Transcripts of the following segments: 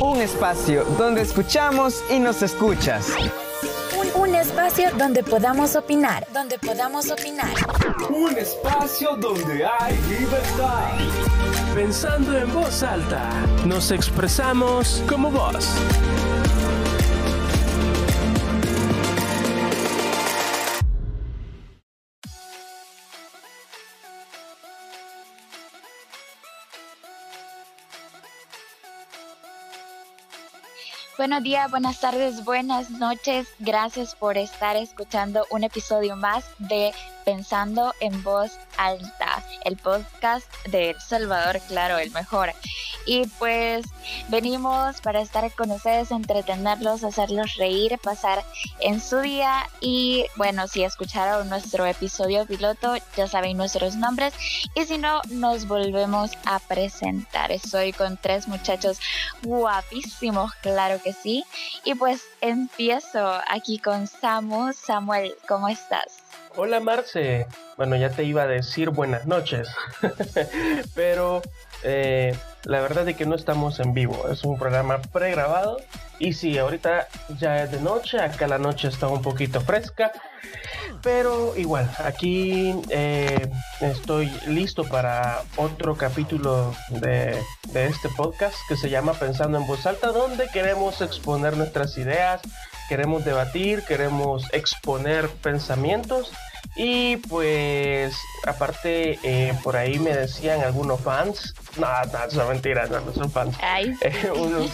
Un espacio donde escuchamos y nos escuchas. Un, espacio donde podamos opinar, donde podamos opinar. Un espacio donde hay libertad. Pensando en voz alta, nos expresamos como vos. Buenos días, buenas tardes, buenas noches. Gracias por estar escuchando un episodio más de Pensando en Voz Alta, el podcast de El Salvador, claro, el mejor. Y pues venimos para estar con ustedes, entretenerlos, hacerlos reír, pasar en su día. Y bueno, si escucharon nuestro episodio piloto, ya saben nuestros nombres. Y si no, nos volvemos a presentar. Estoy con tres muchachos guapísimos, claro que sí. Y pues empiezo aquí con Samu. Samuel, ¿cómo estás? Hola Marce. Bueno, ya te iba a decir buenas noches. Pero eh, la verdad es que no estamos en vivo. Es un programa pregrabado. Y sí, ahorita ya es de noche. Acá la noche está un poquito fresca. Pero igual, aquí eh, estoy listo para otro capítulo de, de, este podcast que se llama Pensando en voz alta, donde queremos exponer nuestras ideas, queremos debatir, queremos exponer pensamientos y pues, aparte, eh, por ahí me decían algunos fans, no, no, son mentiras, no, no son fans. Eh, unos,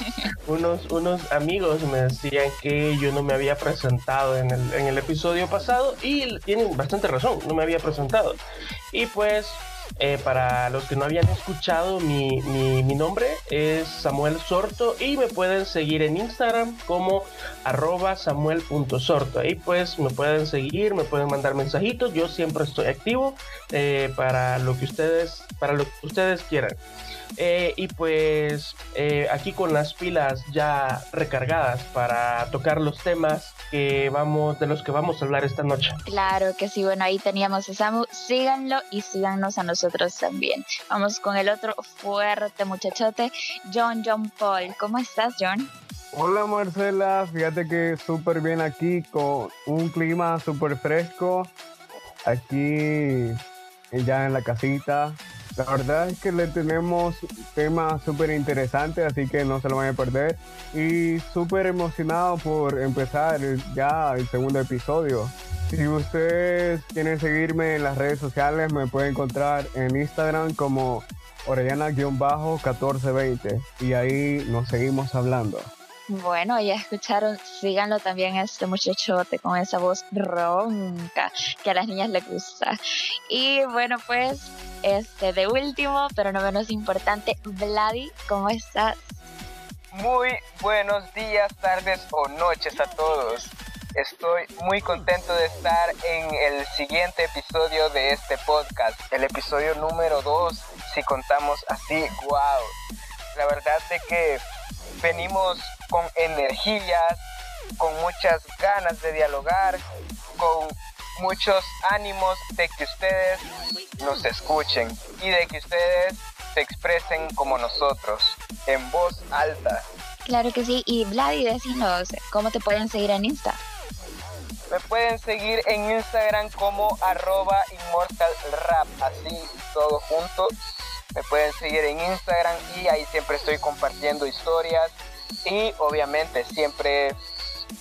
unos, unos, amigos me decían que yo no me había presentado en el, en el episodio pasado y tienen bastante razón, no me había presentado. Y pues eh, para los que no habían escuchado, mi, mi, nombre es Samuel Sorto y me pueden seguir en Instagram como arroba samuel.sorto. Ahí pues me pueden seguir, me pueden mandar mensajitos. Yo siempre estoy activo eh, para lo que ustedes, para lo que ustedes quieran. Eh, y pues eh, aquí con las pilas ya recargadas para tocar los temas que vamos, de los que vamos a hablar esta noche. Claro que sí, bueno, ahí teníamos a Samu, síganlo y síganos a nosotros también. Vamos con el otro fuerte muchachote, John John Paul. ¿Cómo estás, John? Hola Marcela, fíjate que súper bien aquí con un clima súper fresco. Aquí ya en la casita, la verdad es que le tenemos temas súper interesantes, así que no se lo van a perder. Y súper emocionado por empezar ya el segundo episodio. Si ustedes quieren seguirme en las redes sociales, me pueden encontrar en Instagram como Orellana-1420 y ahí nos seguimos hablando. Bueno, ya escucharon, síganlo también a este muchachote con esa voz ronca que a las niñas les gusta. Y bueno, pues, este de último, pero no menos importante, Vladi, ¿cómo estás? Muy buenos días, tardes o noches a todos. Estoy muy contento de estar en el siguiente episodio de este podcast, el episodio número 2, si contamos así, wow. La verdad de que venimos con energías, con muchas ganas de dialogar, con muchos ánimos de que ustedes nos escuchen y de que ustedes se expresen como nosotros, en voz alta. Claro que sí, y Vladi, decinos, ¿cómo te pueden seguir en Insta? Me pueden seguir en Instagram como arroba inmortalrap, así todo junto. Me pueden seguir en Instagram y ahí siempre estoy compartiendo historias, y obviamente siempre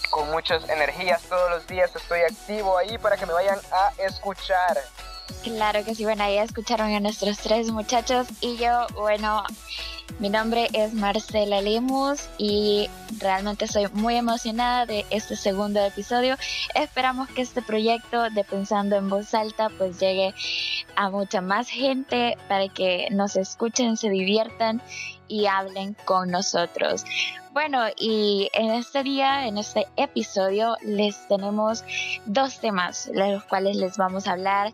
con muchas energías todos los días estoy activo ahí para que me vayan a escuchar. Claro que sí, bueno, ahí escucharon a nuestros tres muchachos y yo, bueno, mi nombre es Marcela Lemus y realmente estoy muy emocionada de este segundo episodio. Esperamos que este proyecto de Pensando en Voz Alta pues llegue a mucha más gente para que nos escuchen, se diviertan y hablen con nosotros. Bueno, y en este día, en este episodio, les tenemos dos temas, de los cuales les vamos a hablar,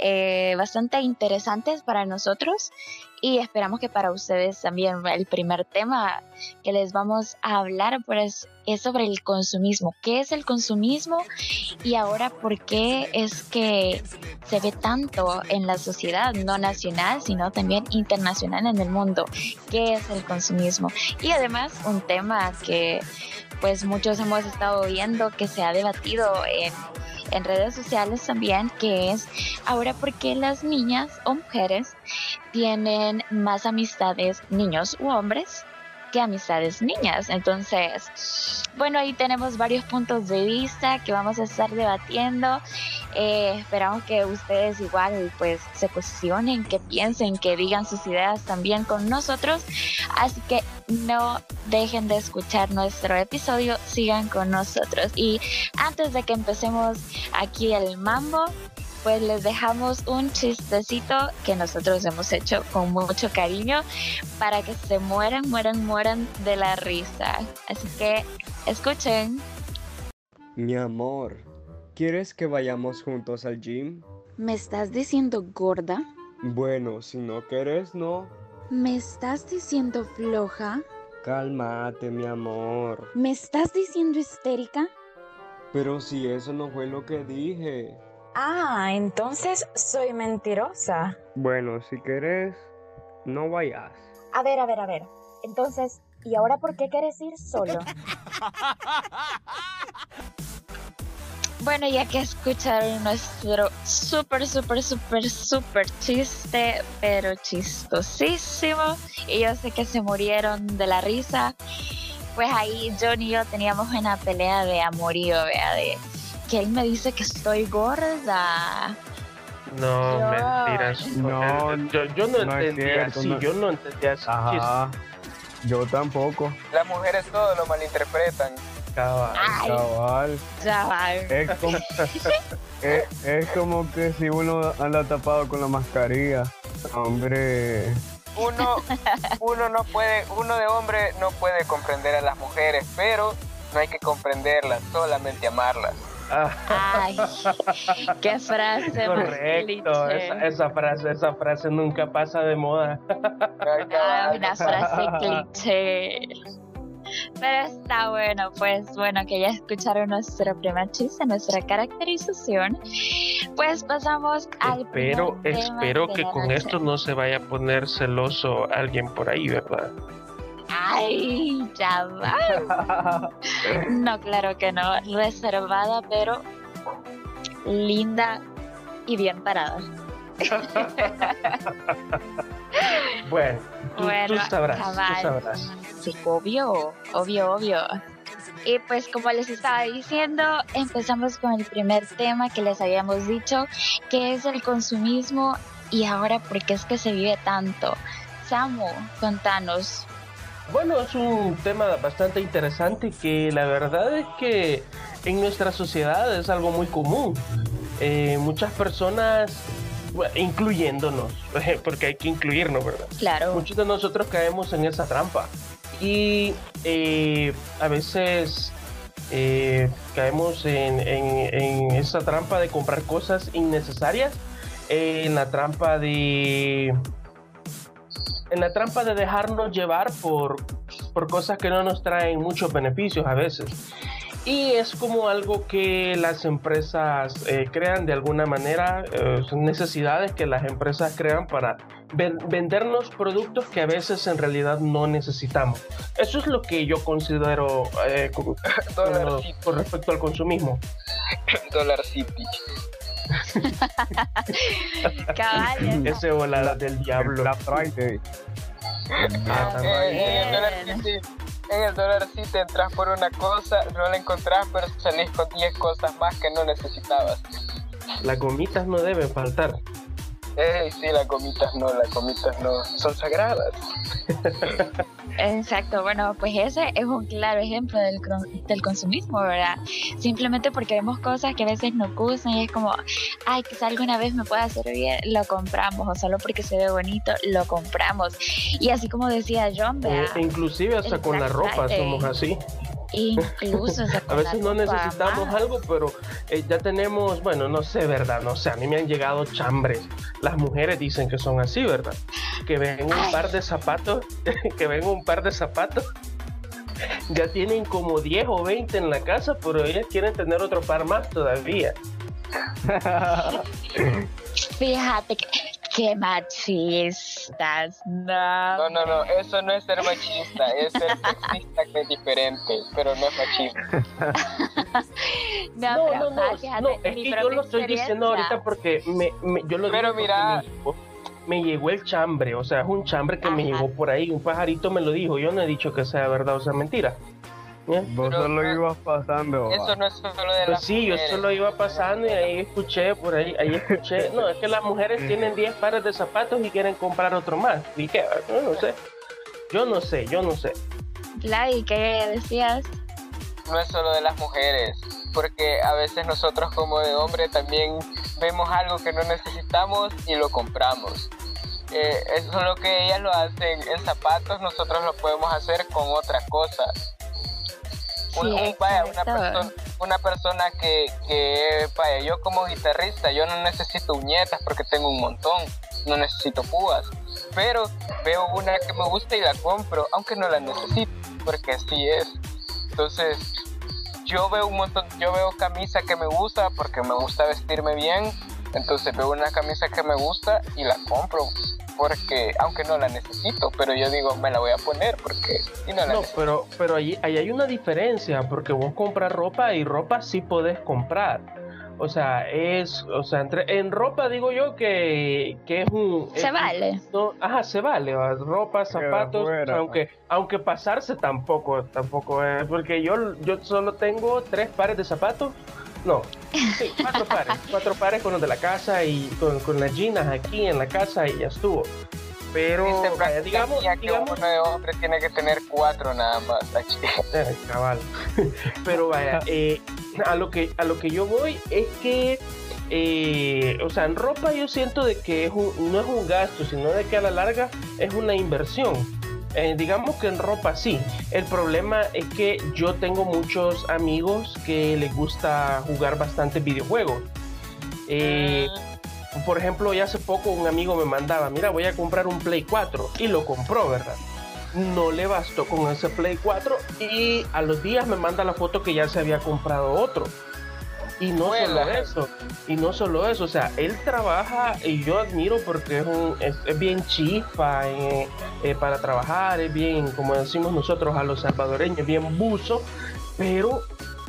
eh, bastante interesantes para nosotros y esperamos que para ustedes también el primer tema que les vamos a hablar pues es sobre el consumismo. ¿Qué es el consumismo? Y ahora, ¿por qué es que se ve tanto en la sociedad, no nacional, sino también internacional en el mundo? ¿Qué es el consumismo? Y además, un tema que pues muchos hemos estado viendo que se ha debatido en en redes sociales también, que es ahora porque las niñas o mujeres tienen más amistades, niños u hombres, que amistades niñas. Entonces, bueno, ahí tenemos varios puntos de vista que vamos a estar debatiendo. Eh, esperamos que ustedes igual pues se posicionen, que piensen, que digan sus ideas también con nosotros. Así que no dejen de escuchar nuestro episodio, sigan con nosotros. Y antes de que empecemos aquí el mambo, pues les dejamos un chistecito que nosotros hemos hecho con mucho cariño para que se mueran, mueran, mueran de la risa. Así que escuchen. Mi amor, ¿quieres que vayamos juntos al gym? ¿Me estás diciendo gorda? Bueno, si no quieres, no. ¿Me estás diciendo floja? Cálmate, mi amor. ¿Me estás diciendo histérica? Pero si eso no fue lo que dije. Ah, entonces soy mentirosa. Bueno, si querés, no vayas. A ver, a ver, a ver. Entonces, ¿y ahora por qué quieres ir solo? Bueno, ya que escucharon nuestro súper, súper, súper, súper chiste, pero chistosísimo, y yo sé que se murieron de la risa, pues ahí John y yo teníamos una pelea de amorío, vea, de que él me dice que estoy gorda. No, Yo- mentiras. No, yo, yo no, entendía así, no. yo no entendía Ajá. Yo tampoco. Las mujeres todo lo malinterpretan. Cabal. Ay, Cabal. Es como, es, es como que si uno anda tapado con la mascarilla. Hombre. Uno, uno no puede, uno de hombre no puede comprender a las mujeres, pero no hay que comprenderlas, solamente amarlas. Ah, Ay, qué frase correcto, esa, esa frase, esa frase nunca pasa de moda. Ay, Ah, una frase cliché. Pero está bueno, pues bueno, que ya escucharon nuestro primer chiste, nuestra caracterización. Pues pasamos al Espero, tema espero que con noche. esto no se vaya a poner celoso alguien por ahí, ¿verdad? Ay, ya va. No, claro que no. Reservada, pero linda y bien parada. Bueno, tú, Bueno, tú sabrás, cabal. tú sabrás. Sí, obvio, obvio, obvio. Y pues como les estaba diciendo, empezamos con el primer tema que les habíamos dicho, que es el consumismo y ahora por qué es que se vive tanto. Samu, contanos. Bueno, es un tema bastante interesante que la verdad es que en nuestra sociedad es algo muy común. Eh, muchas personas, incluyéndonos, porque hay que incluirnos, ¿verdad? Claro, Muchos de nosotros caemos en esa trampa y eh, a veces eh, caemos en, en- en esa trampa de comprar cosas innecesarias, eh, en la trampa de en la trampa de dejarnos llevar por, por cosas que no nos traen muchos beneficios a veces. Y es como algo que las empresas eh, crean de alguna manera, eh, son necesidades que las empresas crean para ven- vendernos productos que a veces en realidad no necesitamos. Eso es lo que yo considero eh, con, Dólar con- respecto al consumismo. Dollar City. cabal. Ese volada del El diablo. Black Friday. Ah, también. Eh, en el el Dollar City entras por una cosa, no la encontrás, pero salís con 10 cosas más que no necesitabas. Las gomitas no deben faltar. Ey, sí, las gomitas no, las gomitas no, son sagradas. Exacto, bueno, pues ese es un claro ejemplo del, del consumismo, ¿verdad? Simplemente porque vemos cosas que a veces nos gustan y es como, ay, que si alguna vez me pueda servir, lo compramos, o solo porque se ve bonito, lo compramos. Y así como decía John, Eh, ¿verdad? inclusive hasta El con la ropa somos así. Incluso A veces no necesitamos más. algo, pero eh, ya tenemos, bueno, no sé, ¿verdad? No sé, a mí me han llegado chambres. Las mujeres dicen que son así, ¿verdad? Que ven un Ay. par de zapatos, que ven un par de zapatos ya tienen como 10 o 20 en la casa, pero ellas quieren tener otro par más todavía. Fíjate que, qué machistas, no. No, no, no, eso no es ser machista, es ser sexista que es diferente, pero no es machista. No, No, pero no, no, fíjate, no, es que yo lo estoy diciendo ahorita porque me, me- yo lo Pero digo mira- me llegó, el chambre, o sea, es un chambre que me llegó por ahí, un pajarito me lo dijo, yo no he dicho que sea verdad o sea mentira. ¿Ya? Vos Pero- solo ibas pasando. Eso no es solo de Pues las sí, yo mujeres. solo iba pasando y ahí escuché, por ahí, ahí escuché, no, es que las mujeres tienen 10 pares de zapatos y quieren comprar otro más. ¿Y qué? Yo no sé. Yo no sé, yo no sé. Vladi, ¿qué decías? no es solo de las mujeres, porque a veces nosotros como de hombre también vemos algo que no necesitamos y lo compramos. Eh, eso es lo que ellas lo hacen en zapatos, nosotros lo podemos hacer con otra cosa. Un- un- vaya, una, persona, una persona que, que, vaya, yo como guitarrista, yo no necesito uñetas porque tengo un montón, no necesito púas, pero veo una que me gusta y la compro, aunque no la necesito, porque así es. Entonces, yo veo un montón, yo veo camisa que me gusta porque me gusta vestirme bien, entonces veo una camisa que me gusta y la compro porque aunque no la necesito, pero yo digo me la voy a poner porque y no la No, necesito. pero, pero ahí, ahí hay una diferencia, porque vos compras ropa y ropa sí podés comprar. O sea, es, o sea, entre, en ropa digo yo que, que es un... Se es- vale. no, ajá, se vale, va, ropa, zapatos, fuera. aunque, aunque pasarse tampoco, tampoco es, porque yo, yo solo tengo tres pares de zapatos, no, sí, cuatro pares, cuatro pares con los de la casa y con, con las jeans aquí en la casa y ya estuvo. Pero, vaya, Frank digamos, que digamos, uno de hombre tiene que tener cuatro nada más. Aquí. eh, cabal. Pero vaya, eh, a lo que a lo que yo voy es que, eh, o sea, en ropa yo siento de que es un- no es un gasto, sino de que a la larga es una inversión. Eh, digamos que en ropa sí. El problema es que yo tengo muchos amigos que les gusta jugar bastante videojuegos. Eh, por ejemplo, ya hace poco un amigo me mandaba, mira, voy a comprar un Play 4 y lo compró, ¿verdad? No le bastó con ese Play 4 y a los días me manda la foto que ya se había comprado otro. Y no solo eso, y no solo eso, o sea, él trabaja y yo admiro porque es, un, es, es bien chispa eh, eh, para trabajar, es bien, como decimos nosotros a los salvadoreños, bien buzo, pero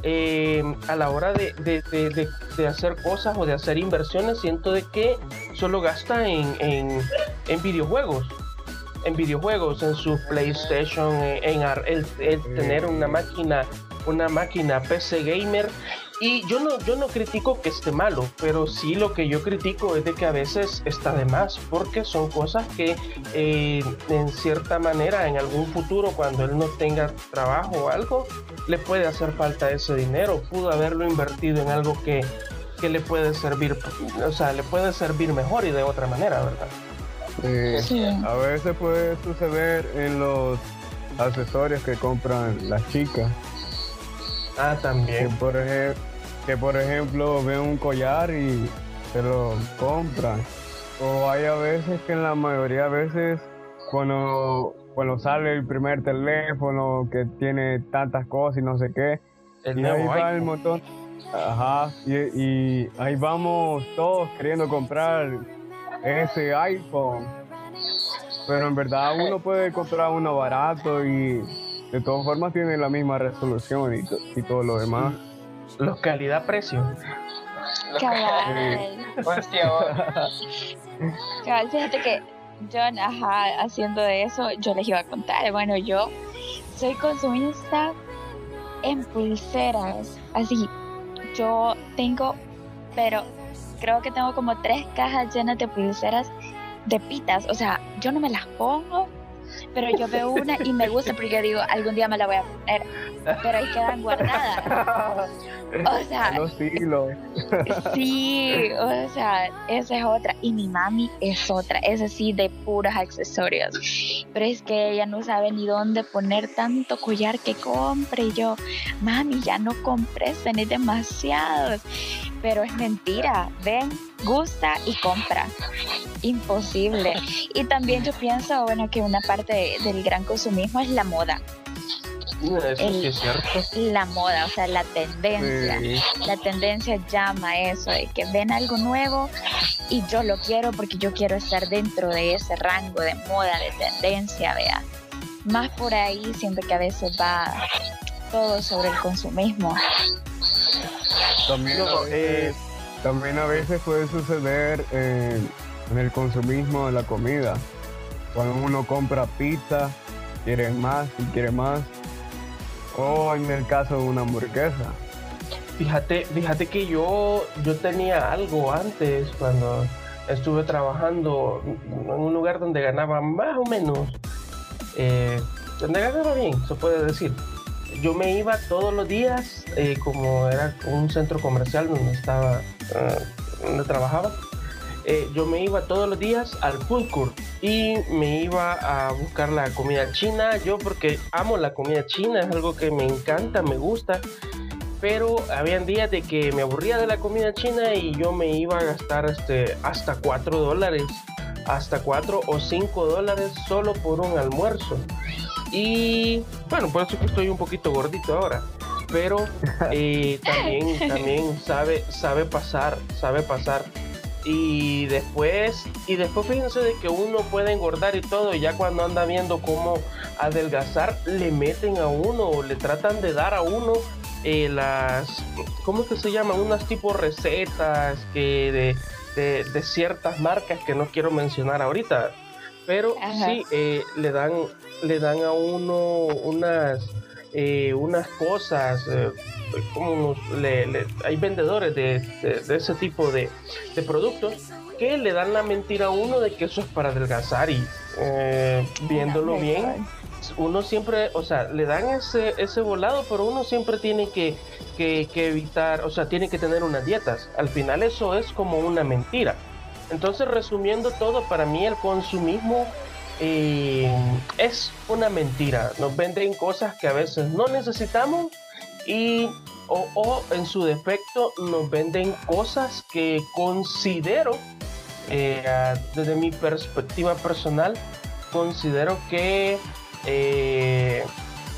eh, a la hora de, de- de- de- de hacer cosas o de hacer inversiones, siento de que solo gasta en, en, en videojuegos. En videojuegos, en su PlayStation, en, en ar- el, el tener una máquina, una máquina PC gamer. Y yo no, yo no critico que esté malo, pero sí lo que yo critico es de que a veces está de más, porque son cosas que eh, en cierta manera en algún futuro cuando él no tenga trabajo o algo, le puede hacer falta ese dinero, pudo haberlo invertido en algo que, que le puede servir, o sea, le puede servir mejor y de otra manera, ¿verdad? Eh, Sí. a veces puede suceder en los accesorios que compran las chicas. Ah, Que también. por, que por ejemplo ven un collar y se lo compran. O hay a veces que en la mayoría de veces cuando, cuando sale el primer teléfono que tiene tantas cosas y no sé qué, El y ahí va el montón. Ajá, y, y ahí vamos todos queriendo comprar ese iPhone. Pero en verdad uno puede comprar uno barato y de todas formas tiene la misma resolución y, to- y todo lo demás. Los calidad-precio. Cabal. Hostia. Cabal, fíjate que yo, ajá, haciendo de eso, yo les iba a contar. Bueno, yo soy consumista en pulseras. Así, yo tengo, pero creo que tengo como tres cajas llenas de pulseras de pitas. O sea, yo no me las pongo, pero yo veo una y me gusta porque yo digo, algún día me la voy a poner. Pero ahí quedan guardadas. O sea, Los. Sí, o sea, esa es otra. Y mi mami es otra, es así de puros accesorios. Pero es que ella no sabe ni dónde poner tanto collar que compre. Y yo, mami, ya no compres, tenés demasiados. Pero es mentira, ven, gusta y compra. Imposible. Y también yo pienso, bueno, que una parte de- del gran consumismo es la moda. Eso sí es cierto. la moda, o sea, la tendencia. Sí. La tendencia llama eso, de que ven algo nuevo y yo lo quiero porque yo quiero estar dentro de ese rango de moda, de tendencia, vea. Más por ahí siento que a veces va todo sobre el consumismo. También, No, eh, también a veces puede suceder eh, en el consumismo de la comida. Cuando uno compra pizza, quiere más y quiere más. O en el caso de una hamburguesa. Fíjate, fíjate que yo, yo tenía algo antes cuando estuve trabajando en un lugar donde ganaba más o menos, eh, donde ganaba bien, se puede decir. Yo me iba todos los días, eh, como era un centro comercial donde estaba, donde trabajaba, eh, yo me iba todos los días al food court y me iba a buscar la comida china. Yo porque amo la comida china, es algo que me encanta, me gusta pero habían días de que me aburría de la comida china y yo me iba a gastar este, hasta 4 dólares, hasta 4 o 5 dólares solo por un almuerzo. Y bueno, por eso que estoy un poquito gordito ahora. Pero eh, también, también sabe, sabe pasar, sabe pasar. Y después, y después fíjense de que uno puede engordar y todo, y ya cuando anda viendo cómo adelgazar, le meten a uno o le tratan de dar a uno eh, las, ¿cómo es que se llaman? Unas tipo recetas que de, de, de ciertas marcas que no quiero mencionar ahorita. Pero Ajá. sí, eh, le dan, le dan a uno unas, eh, unas cosas, eh, como unos- le- le- hay vendedores de, de- de ese tipo de, de productos que le dan la mentira a uno de que eso es para adelgazar y eh, viéndolo bien, uno siempre, o sea, le dan ese, ese volado, pero uno siempre tiene que, que, que evitar, o sea, tiene que tener unas dietas. Al final eso es como una mentira. Entonces, resumiendo todo, para mí el consumismo eh, es una mentira. Nos venden cosas que a veces no necesitamos y o, o, en su defecto nos venden cosas que considero, eh, desde mi perspectiva personal, considero que eh,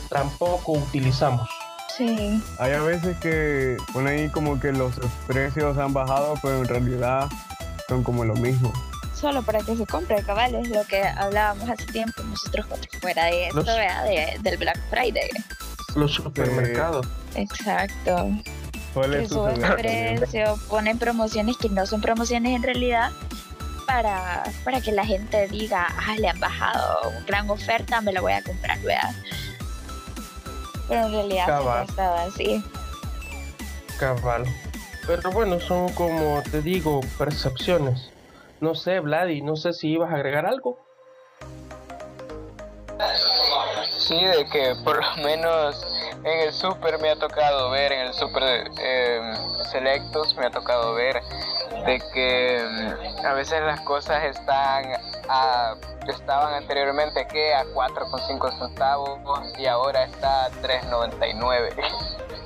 tampoco utilizamos. Sí. Hay a veces que ponen ahí como que los precios han bajado, pero en realidad son como lo mismo. Solo para que se compre, cabal, es lo que hablábamos hace tiempo nosotros cuando fuera de esto, Los-. De- del Black Friday. Los supermercados. Exacto. Que suben precio, ponen promociones que no son promociones en realidad para, para que la gente diga, ah, le han bajado gran oferta, me la voy a comprar, ¿verdad? Pero en realidad Cabal. ha estado así. Cabal. Pero bueno, son como te digo, percepciones. No sé, Vladi, no sé si ibas a agregar algo. Sí, de que por lo menos en el super me ha tocado ver, en el super eh, selectos me ha tocado ver de que mm, a veces las cosas están a, estaban anteriormente que a 4,5 centavos y ahora está a 3,99.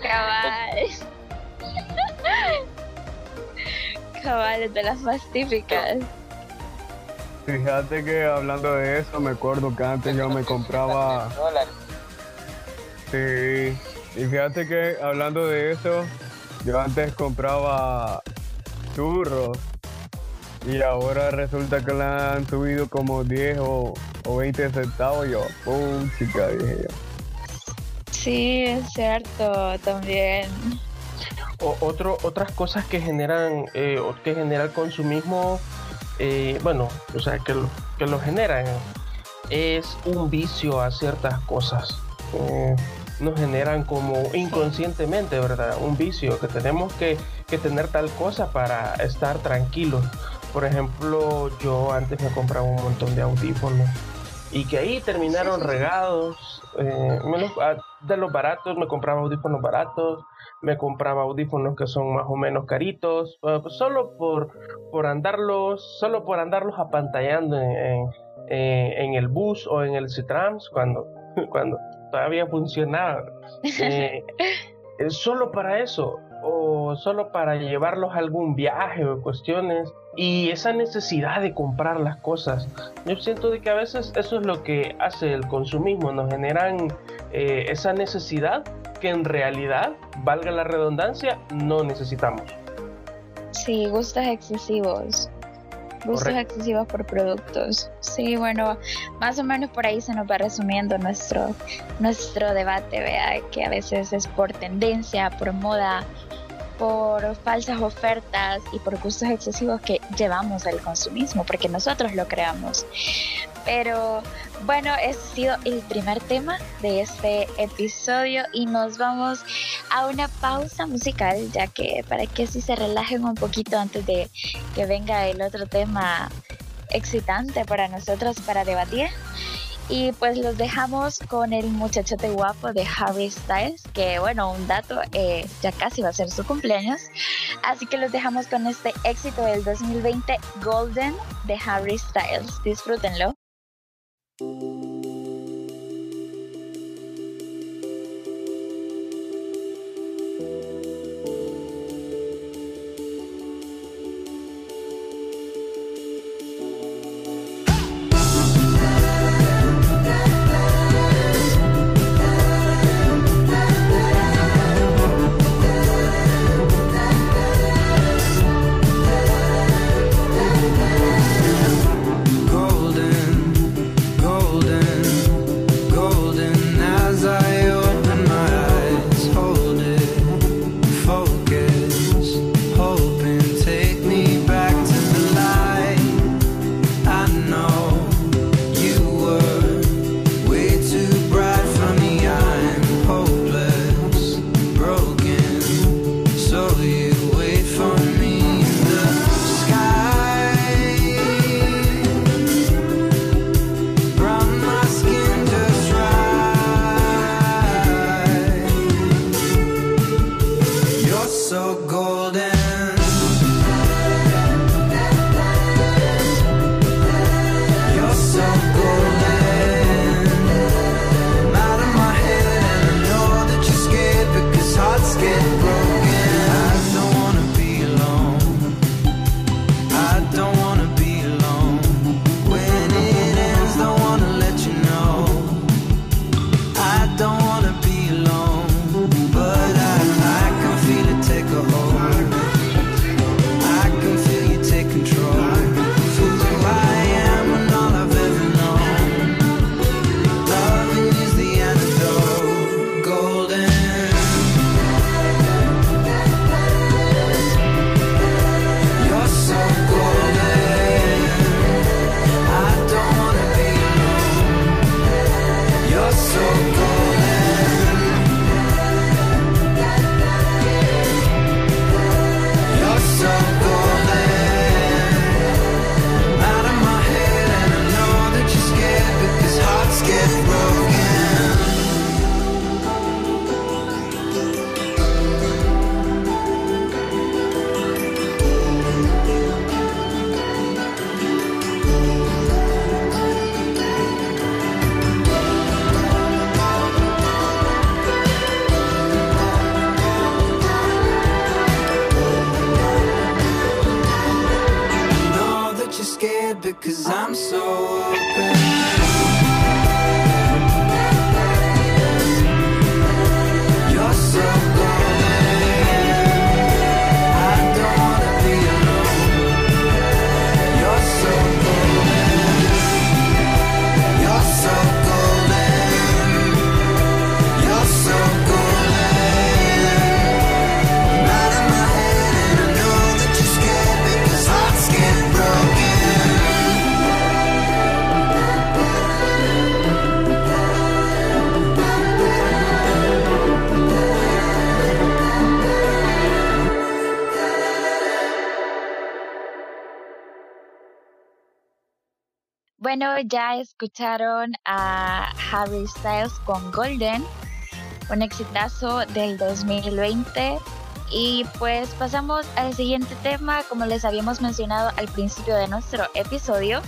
Cabal. Cabal, de las más típicas. Fíjate que hablando de eso, me acuerdo que antes yo me compraba. Sí. Y fíjate que hablando de eso, yo antes compraba churros. Y ahora resulta que le han subido como 10 o, o 20 centavos. Yo, pum, chica, dije yo. Sí, es cierto, también. O, otro, otras cosas que generan, eh, que genera el consumismo, eh, bueno, o sea, que lo, que lo generan, es un vicio a ciertas cosas. Eh, nos generan como inconscientemente, ¿verdad? Un vicio, que tenemos que, que tener tal cosa para estar tranquilos. Por ejemplo, yo antes me compraba un montón de audífonos y que ahí terminaron regados. eh, me los- ah, de los baratos, me compraba audífonos baratos, me compraba audífonos que son más o menos caritos, eh, pues solo por, por andarlos, solo por andarlos apantallando en, en- el bus o en el Citrams cuando, cuando todavía funcionaba. Eh, solo para eso, o solo para llevarlos a algún viaje o cuestiones. Y esa necesidad de comprar las cosas. Yo siento de que a veces eso es lo que hace el consumismo. Nos generan eh, esa necesidad que en realidad, valga la redundancia, no necesitamos. Sí, gustos excesivos. Gustos excesivos por productos. Sí, bueno, más o menos por ahí se nos va resumiendo nuestro, nuestro debate, vea, que a veces es por tendencia, por moda, por falsas ofertas y por gustos excesivos que llevamos al consumismo, porque nosotros lo creamos. Pero bueno, ese ha sido el primer tema de este episodio y nos vamos a una pausa musical, ya que para que así se relajen un poquito antes de que venga el otro tema excitante para nosotros para debatir. Y pues los dejamos con el muchachote guapo de Harry Styles, que bueno, un dato, eh, ya casi va a ser su cumpleaños. Así que los dejamos con este éxito del 2020, Golden, de Harry Styles. Disfrútenlo. Thank you. Bueno, ya escucharon a Harry Styles con Golden, un exitazo del 2020. Y pues pasamos al siguiente tema, como les habíamos mencionado al principio de nuestro episodio,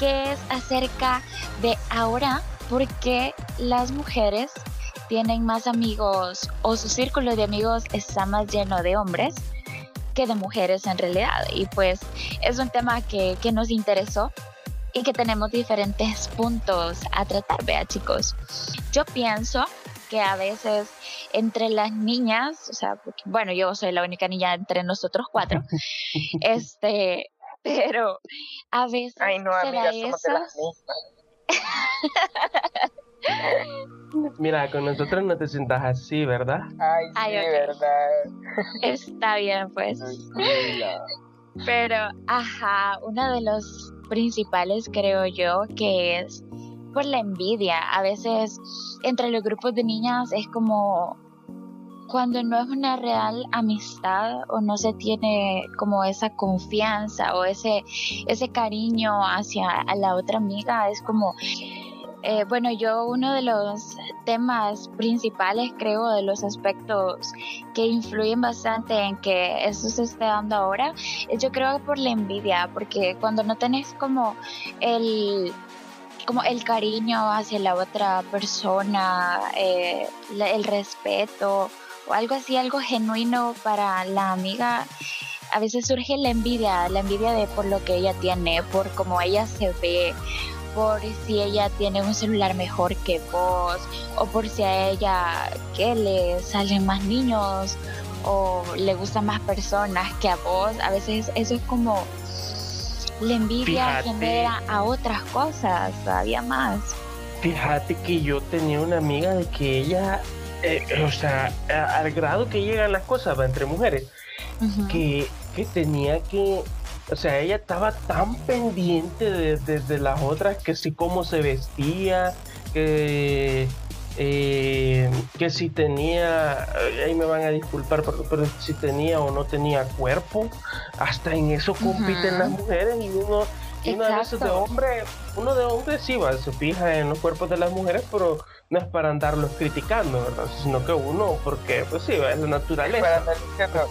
que es acerca de ahora por qué las mujeres tienen más amigos o su círculo de amigos está más lleno de hombres que de mujeres en realidad. Y pues es un tema que, que nos interesó y que tenemos diferentes puntos a tratar, vea chicos. yo pienso que a veces entre las niñas, o sea, bueno, yo soy la única niña entre nosotros cuatro, este, pero a veces Ay, no, amiga, somos de las Mira, con nosotros no te sientas así, ¿verdad? Ay, sí, Ay, verdad. Está bien, pues. Pero, ajá, uno de los principales creo yo que es por la envidia. A veces entre los grupos de niñas es como cuando no es una real amistad o no se tiene como esa confianza o ese, ese cariño hacia a la otra amiga, es como eh, bueno, yo uno de los temas principales, creo, de los aspectos que influyen bastante en que eso se esté dando ahora, yo creo que por la envidia, porque cuando no tenés como el como el cariño hacia la otra persona, eh, el respeto o algo así, algo genuino para la amiga, a veces surge la envidia, la envidia de por lo que ella tiene, por cómo ella se ve, por si ella tiene un celular mejor que vos, o por si a ella que le salen más niños, o le gustan más personas que a vos. A veces eso es como la envidia Fíjate. genera a otras cosas, todavía más. Fíjate que yo tenía una amiga de que ella, eh, o sea, a- al grado que llegan las cosas va, entre mujeres, que, que tenía que, o sea, ella estaba tan pendiente de, de- de las otras que si cómo se vestía, que, eh, que si tenía, ahí me van a disculpar, pero, pero si tenía o no tenía cuerpo, hasta en eso compiten las mujeres y uno, y uno a veces de Exacto. hombre, uno de hombre sí va, se fija en los cuerpos de las mujeres, pero no es para andarlos criticando, ¿verdad? Sino que uno, porque pues sí, es la naturaleza. Para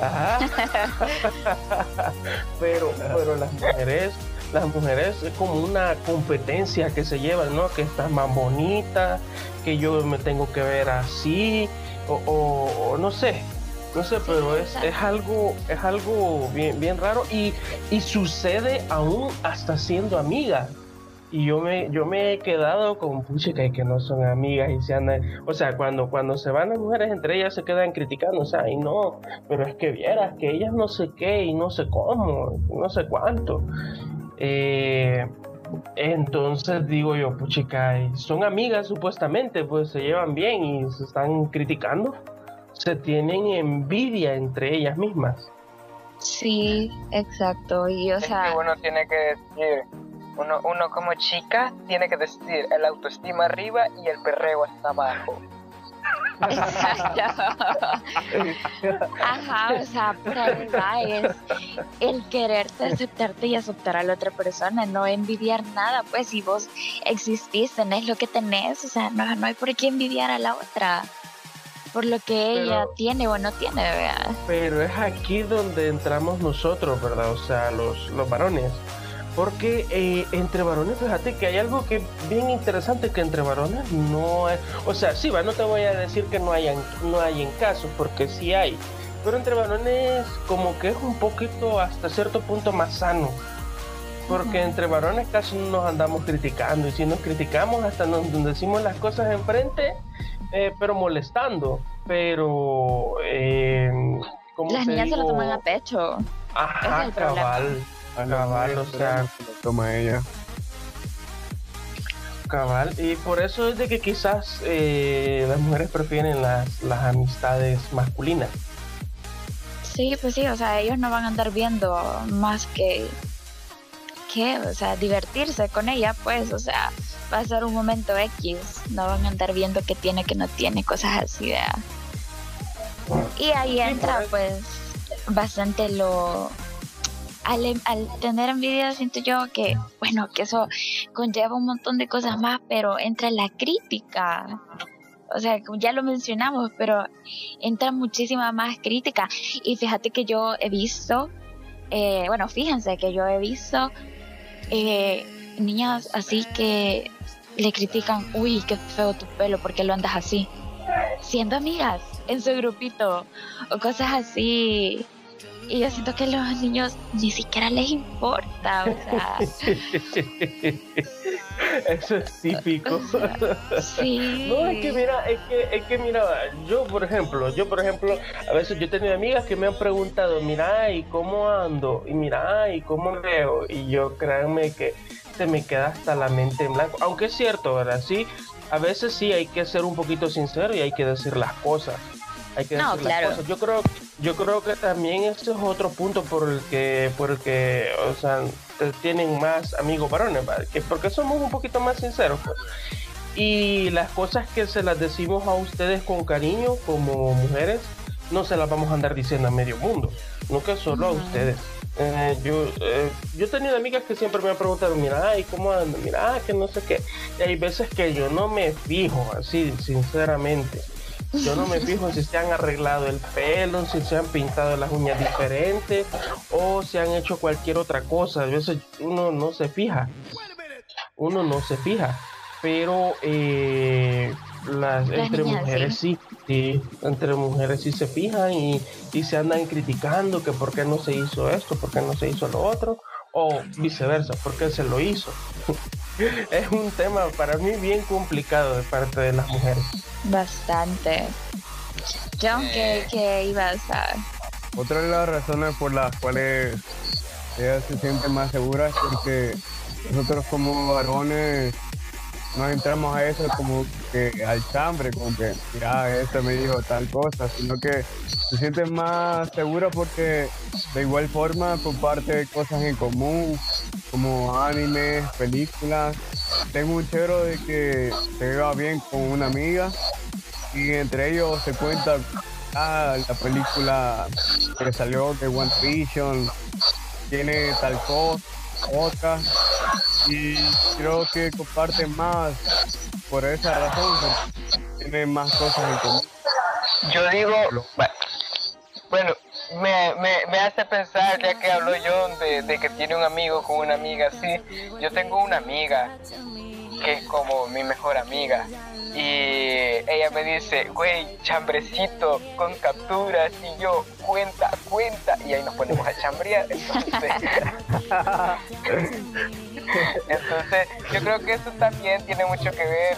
Ajá. pero, pero las mujeres, las mujeres es como una competencia que se llevan, ¿no? Que estás más bonita, que yo me tengo que ver así, o, o- o no sé, no sé, pero es, es algo, es algo bien, bien raro y, y sucede aún hasta siendo amigas. Y yo me, yo me he quedado con puchica y que no son amigas y se andan, o sea, cuando, cuando se van las mujeres entre ellas se quedan criticando, o sea, y no, pero es que vieras que ellas no sé qué y no sé cómo, no sé cuánto. Eh, entonces digo yo, puchica, y son amigas supuestamente, pues se llevan bien y se están criticando, se tienen envidia entre ellas mismas. Sí, exacto. Y o es sea, que uno tiene que decir, uno, uno como chica tiene que decir el autoestima arriba y el perreo hasta abajo. Exacto. Ajá, o sea, por ahí va, es el quererte, aceptarte y aceptar a la otra persona, no envidiar nada, pues si vos existís, tenés lo que tenés, o sea, no, no hay por qué envidiar a la otra, por lo que ella Pero- tiene o no tiene, ¿verdad? Pero es aquí donde entramos nosotros, ¿verdad? O sea, los, los varones. Porque eh, entre varones, fíjate que hay algo que bien interesante que entre varones no es... O sea, sí, va, no te voy a decir que no hayan, no hay en casos, porque sí hay. Pero entre varones como que es un poquito hasta cierto punto más sano. Porque entre varones casi no nos andamos criticando. Y si nos criticamos hasta nos decimos las cosas enfrente, eh, pero molestando. Pero... Eh, ¿cómo Las niñas se lo toman a pecho. Ajá, es el problema. Cabal. Cabal, o sea, Toma ella. cabal. Y por eso es de que quizás eh, las mujeres prefieren las, las amistades masculinas. Sí, pues sí, o sea, ellos no van a andar viendo más que que, o sea, divertirse con ella, pues, o sea, va a ser un momento X, no van a andar viendo qué tiene, qué no tiene, cosas así, ¿verdad? Y ahí entra, pues, bastante lo... Al, al tener envidia siento yo que, bueno, que eso conlleva un montón de cosas más, pero entra la crítica. O sea, ya lo mencionamos, pero entra muchísima más crítica. Y fíjate que yo he visto, eh, bueno, fíjense que yo he visto eh, niñas así que le critican, uy, qué feo tu pelo, ¿por qué lo andas así? Siendo amigas en su grupito o cosas así. Y yo siento que a los niños ni siquiera les importa, o sea. Eso es típico. sí. No, es que mira, es que, es que mira, yo por ejemplo, yo por ejemplo, a veces yo he tenido amigas que me han preguntado, mira, ¿y cómo ando? Y mira, ¿y cómo veo? Y yo créanme que se me queda hasta la mente en blanco. Aunque es cierto, ¿verdad? Sí, a veces sí hay que ser un poquito sincero y hay que decir las cosas. Hay que No, decir las cosas. Yo creo, yo creo que también este es otro punto por el que, por el que, o sea, tienen más amigos varones, ¿va? que porque somos un poquito más sinceros, pues. Y las cosas que se las decimos a ustedes con cariño, como mujeres, no se las vamos a andar diciendo a medio mundo, no que solo a ustedes. Eh, yo, eh, yo he tenido amigas que siempre me han preguntado, mira, ¿y cómo ando? Mira, que no sé qué. Y hay veces que yo no me fijo, así, sinceramente. Yo no me fijo si se han arreglado el pelo, si se han pintado las uñas diferentes o si han hecho cualquier otra cosa. A veces uno no se fija. Uno no se fija. Pero eh, las, Las entre niñas, mujeres sí. sí, entre mujeres sí se fijan y, y se andan criticando que por qué no se hizo esto, por qué no se hizo lo otro, o viceversa, por qué se lo hizo. es un tema para mí bien complicado de parte de las mujeres. Bastante. John, ¿qué, qué ibas a...? Otra de las razones por las cuales ella se siente más segura es porque nosotros como varones no entramos a eso como que al chambre, como que, mira, este me dijo tal cosa, sino que se siente más segura porque de igual forma comparte cosas en común, como animes, películas. Tengo un chero de que se lleva bien con una amiga y entre ellos se cuenta ah, la película que salió de One Vision tiene tal cosa, otra y creo que comparten más por esa razón tienen más cosas en común. Yo digo, bueno, me, me, me hace pensar, ya que habló John de, de que tiene un amigo con una amiga así, yo tengo una amiga que es como mi mejor amiga. Y ella me dice, güey, chambrecito con capturas. Y yo, cuenta, cuenta. Y ahí nos ponemos a chambrear. Entonces, entonces yo creo que eso también tiene mucho que ver.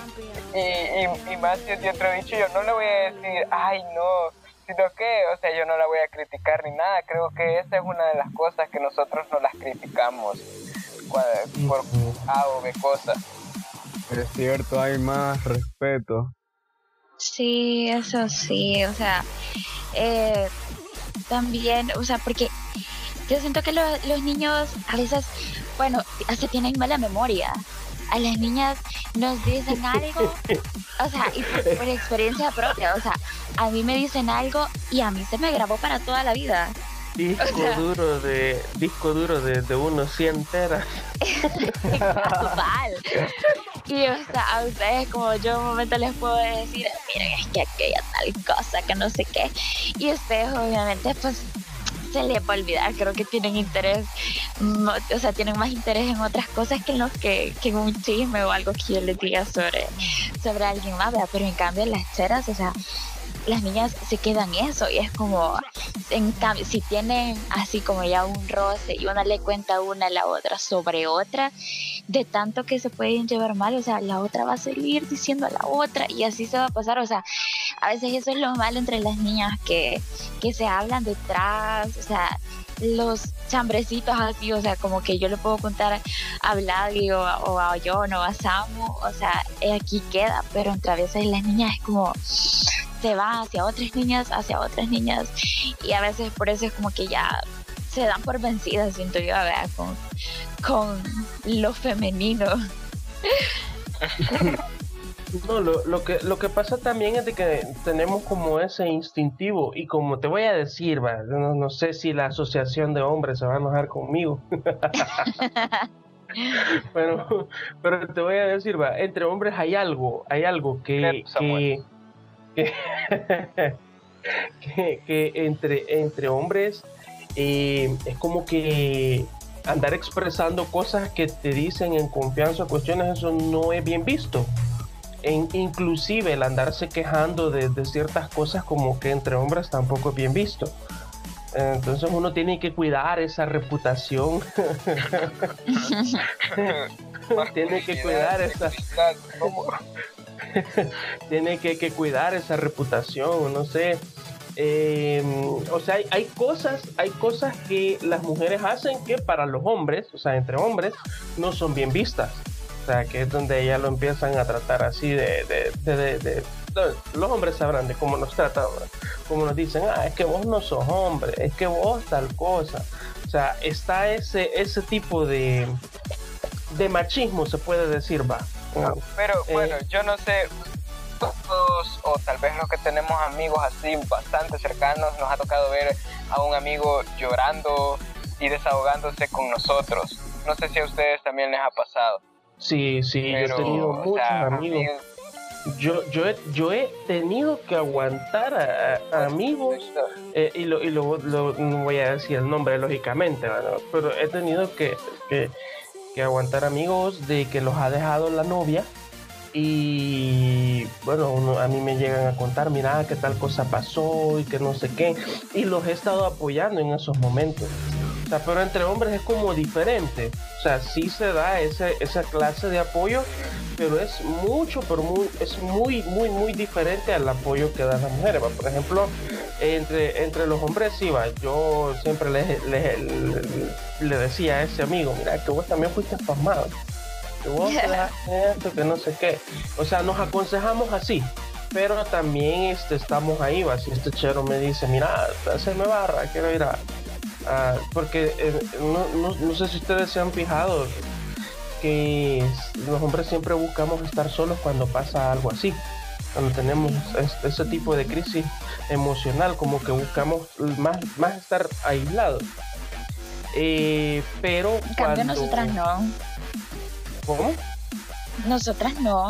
Y, y, y más si es de otro bicho, yo no le voy a decir, ay, no. Sino que, o sea, yo no la voy a criticar ni nada. Creo que esa es una de las cosas que nosotros no las criticamos por A o B cosas. Es cierto, hay más respeto. Sí, eso sí, o sea, eh, también, o sea, porque yo siento que lo- los niños a veces, bueno, hasta tienen mala memoria. A las niñas nos dicen algo, o sea, y por, por experiencia propia, o sea, a mí me dicen algo y a mí se me grabó para toda la vida. Disco O sea- duro de disco duro de, de unos 100 teras. Total. Y o sea, a ustedes como yo un momento les puedo decir, miren, es que aquella tal cosa, que no sé qué. Y ustedes obviamente pues se les va a olvidar, creo que tienen interés, o sea, tienen más interés en otras cosas que en los que, que en un chisme o algo que yo les diga sobre, sobre alguien más, ¿verdad? Pero en cambio las cheras, o sea, las niñas se quedan eso y es como en si tienen así como ya un roce y una le cuenta una a la otra sobre otra de tanto que se pueden llevar mal o sea la otra va a seguir diciendo a la otra y así se va a pasar o sea a veces eso es lo malo entre las niñas que, que se hablan detrás o sea los chambrecitos así, o sea, como que yo le puedo contar a Vladi o, o a John o a Samu, o sea, aquí queda, pero entre a veces las niñas es como se va hacia otras niñas, hacia otras niñas, y a veces por eso es como que ya se dan por vencidas, siento yo, ¿verdad? Con, con lo femenino. No, lo, lo que lo que pasa también es de que tenemos como ese instintivo y como te voy a decir, va, no, no sé si la asociación de hombres se va a enojar conmigo. pero, pero te voy a decir, va, entre hombres hay algo, hay algo que que, que, que- que entre entre hombres eh, es como que andar expresando cosas que te dicen en confianza cuestiones eso no es bien visto en, inclusive el andarse quejando de, de ciertas cosas como que entre hombres tampoco es bien visto. Entonces uno tiene que cuidar esa reputación. tiene que cuidar esa. tiene que, que, cuidar esa reputación, no sé. Eh, o sea, hay, hay, cosas, hay cosas que las mujeres hacen que para los hombres, o sea, entre hombres, no son bien vistas. O sea, que es donde ya lo empiezan a tratar así de, de, de, los hombres sabrán de cómo nos tratan, como nos dicen, ah, es que vos no sos hombre, es que vos tal cosa. O sea, está ese, ese tipo de, de machismo, se puede decir, va. Pero eh, bueno, yo no sé, todos, o tal vez los que tenemos amigos así bastante cercanos, nos ha tocado ver a un amigo llorando y desahogándose con nosotros. No sé si a ustedes también les ha pasado. Sí, sí, yo he tenido muchos amigos. Yo, yo, he, yo he tenido que aguantar a, amigos, eh, y, lo, y lo, no voy a decir el nombre lógicamente, pero he tenido que, que, que aguantar amigos de que los ha dejado la novia y bueno, a mí me llegan a contar, mira, que tal cosa pasó y que no sé qué, y los he estado apoyando en esos momentos. Pero entre hombres es como diferente. O sea, sí se da ese, esa clase de apoyo, pero es mucho, pero muy, es muy, muy, muy diferente al apoyo que dan las mujeres. Por ejemplo, entre, entre los hombres, sí, va, yo siempre le, le, decía a ese amigo, mira, que vos también fuiste pasmado que vos esto, que no sé qué. O sea, nos aconsejamos así, pero también este, estamos ahí, va. Si este chero me dice, mira, se me barra, quiero ir a. porque eh, no, no, sé si ustedes se han fijado que los hombres siempre buscamos estar solos cuando pasa algo así. Cuando tenemos ese tipo de crisis emocional, como que buscamos más, más estar aislados. Eh, pero. En cambio, nosotras no. ¿Cómo? Nosotras no.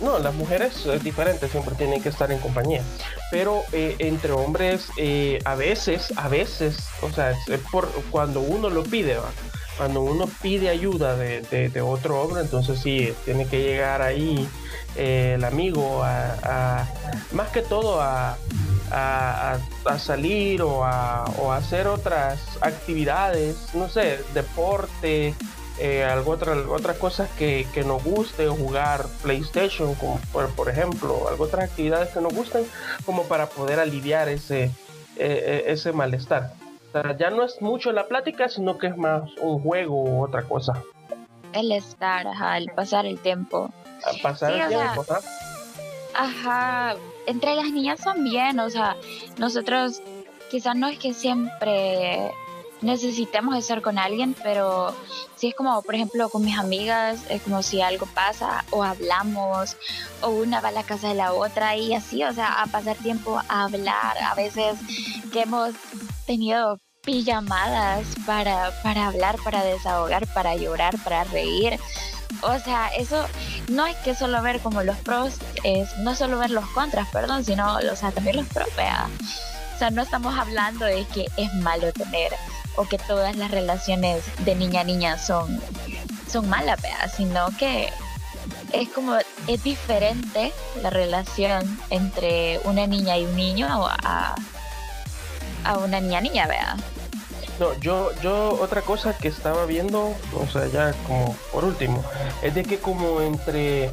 No, las mujeres es diferente, siempre tienen que estar en compañía. Pero eh, entre hombres, eh, a veces, a veces, o sea, es por cuando uno lo pide, ¿va? cuando uno pide ayuda de, otro hombre, entonces sí, tiene que llegar ahí eh, el amigo a, más que todo a, salir o a, hacer otras actividades, no sé, deporte, eh, algo otra, otras cosas que, que, nos guste jugar PlayStation, como por, ejemplo, algo otras actividades que nos gusten, como para poder aliviar ese, eh, eh, ese malestar. ya no es mucho la plática, sino que es más un juego u otra cosa. El estar, ajá, el pasar el tiempo. pasar el tiempo, Ajá, entre las niñas también, o sea, nosotros quizás no es que siempre necesitemos estar con alguien, pero si es como, por ejemplo, con mis amigas, es como si algo pasa o hablamos o una va a la casa de la otra y así, o sea, a pasar tiempo a hablar. A veces que hemos tenido pijamadas para, para hablar, para desahogar, para llorar, para reír. O sea, eso no hay que solo ver como los pros, es no solo ver los contras, perdón, sino o sea, también los pros, O sea, no estamos hablando de que es malo tener o que todas las relaciones de niña a niña son, son malas, sino que es como, es diferente la relación entre una niña y un niño a, a una niña niña, vea. No, yo, yo otra cosa que estaba viendo, o sea, ya como por último, es de que como entre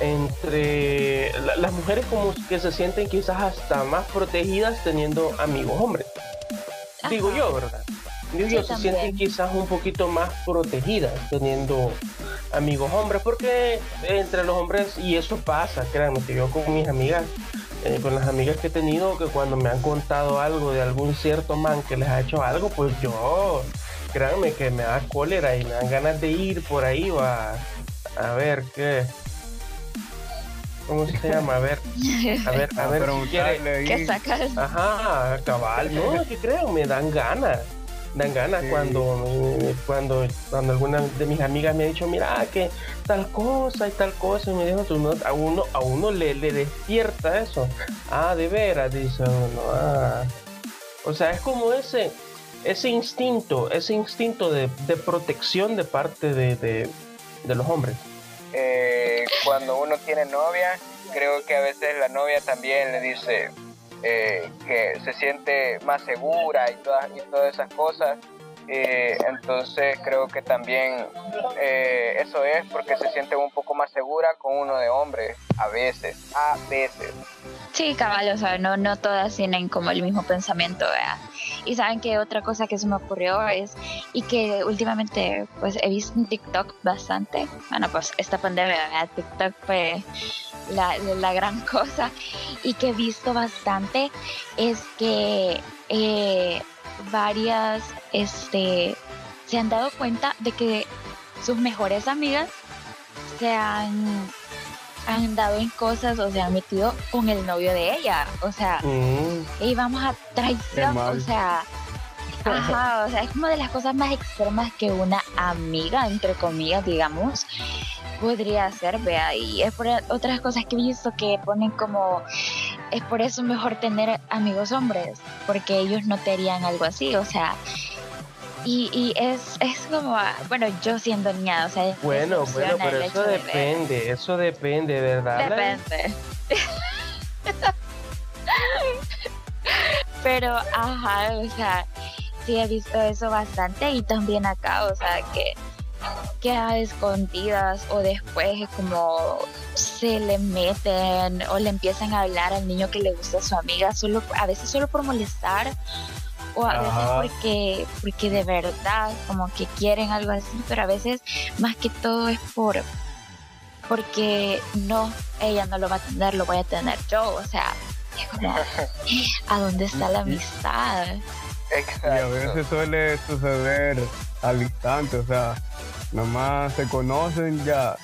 entre las mujeres como que se sienten quizás hasta más protegidas teniendo amigos hombres. Digo yo, ¿verdad? Digo se sienten quizás un poquito más protegidas teniendo amigos hombres, porque entre los hombres, y eso pasa, créanme, que yo con mis amigas, eh, con las amigas que he tenido, que cuando me han contado algo de algún cierto man que les ha hecho algo, pues yo, créanme que me da cólera y me dan ganas de ir por ahí va a ver qué. ¿Cómo se llama? A ver, a ver, a ver, ¿qué sacas? Ajá, cabal, no, que creo, me dan ganas dan ganas cuando, cuando, cuando alguna de mis amigas me ha dicho, mira, que tal cosa y tal cosa, y me dijo, a uno, a uno le, le despierta eso. Ah, de veras, dice uno. Ah. O sea, es como ese, ese instinto, ese instinto de, protección de parte de, de, los hombres. Eh, cuando uno tiene novia, creo que a veces la novia también le dice, eh, que se siente más segura y todas, y todas esas cosas. Eh, entonces creo que también eh, eso es porque se siente un poco más segura con uno de hombre, a veces, a veces. Sí, cabal, o sea, no, no todas tienen como el mismo pensamiento, ¿verdad? Y saben que otra cosa que se me ocurrió es, y que últimamente pues he visto en TikTok bastante, bueno pues esta pandemia, ¿verdad? TikTok fue la, la gran cosa, y que he visto bastante es que eh, varias este, se han dado cuenta de que sus mejores amigas se han, han dado en cosas o se han metido con el novio de ella. O sea, Mm, y vamos a traición, o sea, ajá, o sea, es como de las cosas más extremas que una amiga, entre comillas, digamos, podría hacer, vea, y es por otras cosas que he visto que ponen como, es por eso mejor tener amigos hombres, porque ellos no te harían algo así, o sea, y, y es, es como, bueno, yo siendo niña, o sea, Bueno, bueno, pero eso ver- depende, eso depende, ¿verdad? Depende. Pero, ajá, o sea, sí he visto eso bastante y también acá, o sea, que, que a escondidas o después es como se le meten o le empiezan a hablar al niño que le gusta a su amiga, solo, a veces solo por molestar o a veces porque, porque de verdad como que quieren algo así, pero a veces más que todo es por porque no, ella no lo va a tener, lo voy a tener yo, o sea, es como, ¿a dónde está la amistad? Y a Exacto. veces suele suceder al instante, o sea, nomás se conocen ya,